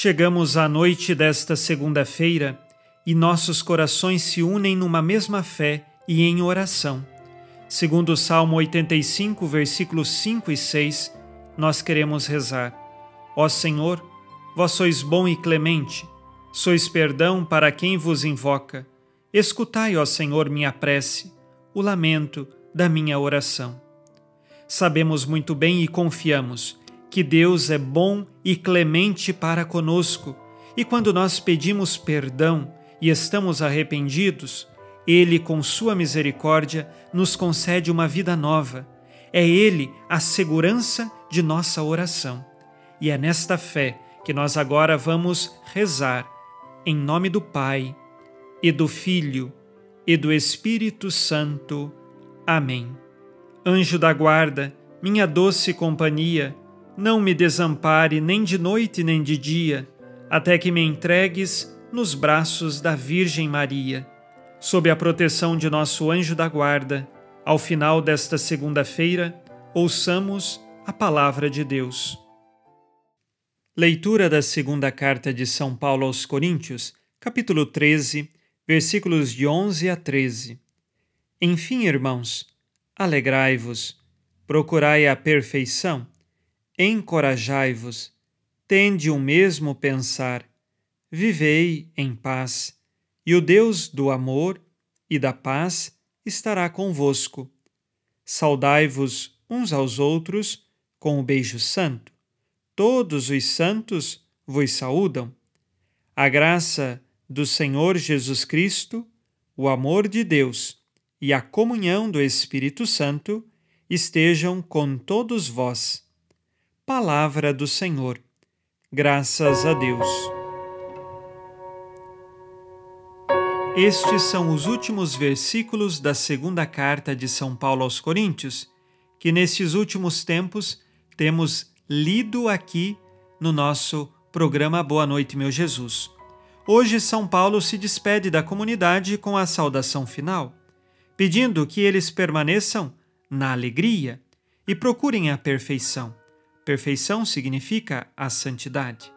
Chegamos à noite desta segunda-feira e nossos corações se unem numa mesma fé e em oração. Segundo o Salmo 85, versículos 5 e 6, nós queremos rezar: Ó Senhor, vós sois bom e clemente, sois perdão para quem vos invoca. Escutai, ó Senhor, minha prece, o lamento da minha oração. Sabemos muito bem e confiamos que Deus é bom e clemente para conosco, e quando nós pedimos perdão, e estamos arrependidos, Ele, com Sua misericórdia, nos concede uma vida nova. É Ele a segurança de nossa oração. E é nesta fé que nós agora vamos rezar, em nome do Pai, e do Filho, e do Espírito Santo. Amém. Anjo da guarda, minha doce companhia, não me desampare nem de noite nem de dia, até que me entregues nos braços da Virgem Maria. Sob a proteção de nosso anjo da guarda, ao final desta segunda-feira, ouçamos a palavra de Deus. Leitura da segunda carta de São Paulo aos Coríntios, capítulo 13, versículos de 11 a 13. Enfim, irmãos, alegrai-vos, procurai a perfeição, encorajai-vos, tende o mesmo pensar vivei em paz, e o Deus do amor e da paz estará convosco. Saudai-vos uns aos outros com o beijo santo. Todos os santos vos saúdam. A graça do Senhor Jesus Cristo, o amor de Deus e a comunhão do Espírito Santo estejam com todos vós. Palavra do Senhor. Graças a Deus. Estes são os últimos versículos da segunda carta de São Paulo aos Coríntios, que nestes últimos tempos temos lido aqui no nosso programa Boa Noite, meu Jesus. Hoje, São Paulo se despede da comunidade com a saudação final, pedindo que eles permaneçam na alegria e procurem a perfeição. Perfeição significa a santidade.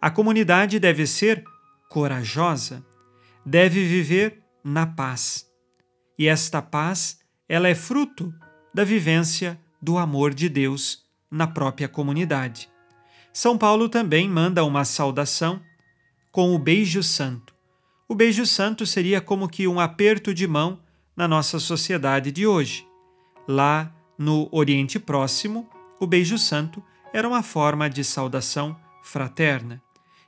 A comunidade deve ser corajosa deve viver na paz. E esta paz, ela é fruto da vivência do amor de Deus na própria comunidade. São Paulo também manda uma saudação com o beijo santo. O beijo santo seria como que um aperto de mão na nossa sociedade de hoje. Lá no Oriente Próximo, o beijo santo era uma forma de saudação fraterna.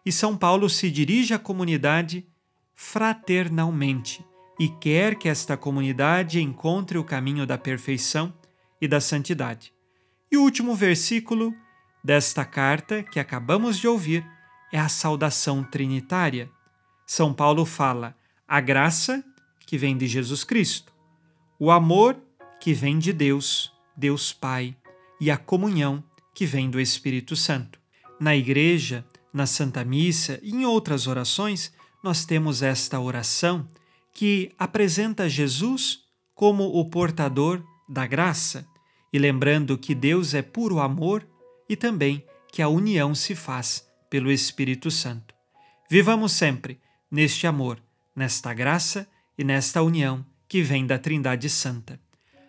E São Paulo se dirige à comunidade fraternalmente e quer que esta comunidade encontre o caminho da perfeição e da santidade. E o último versículo desta carta que acabamos de ouvir é a saudação trinitária. São Paulo fala a graça que vem de Jesus Cristo, o amor que vem de Deus, Deus Pai, e a comunhão que vem do Espírito Santo. Na igreja, na Santa Missa e em outras orações, nós temos esta oração que apresenta Jesus como o portador da graça, e lembrando que Deus é puro amor e também que a união se faz pelo Espírito Santo. Vivamos sempre neste amor, nesta graça e nesta união que vem da Trindade Santa.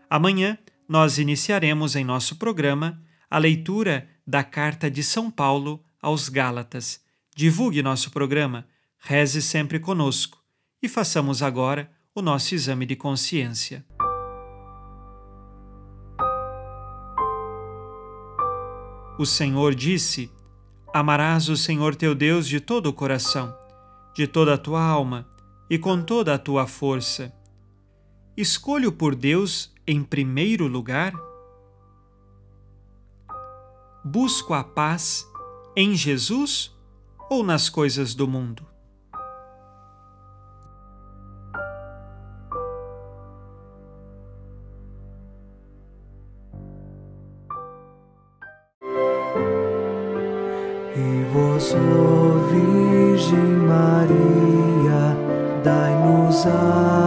Amanhã nós iniciaremos em nosso programa a leitura da carta de São Paulo aos Gálatas. Divulgue nosso programa Reze sempre conosco e façamos agora o nosso exame de consciência. O Senhor disse: Amarás o Senhor teu Deus de todo o coração, de toda a tua alma e com toda a tua força escolho por Deus em primeiro lugar? Busco a paz em Jesus ou nas coisas do mundo? E vós, oh Virgem Maria, dai-nos a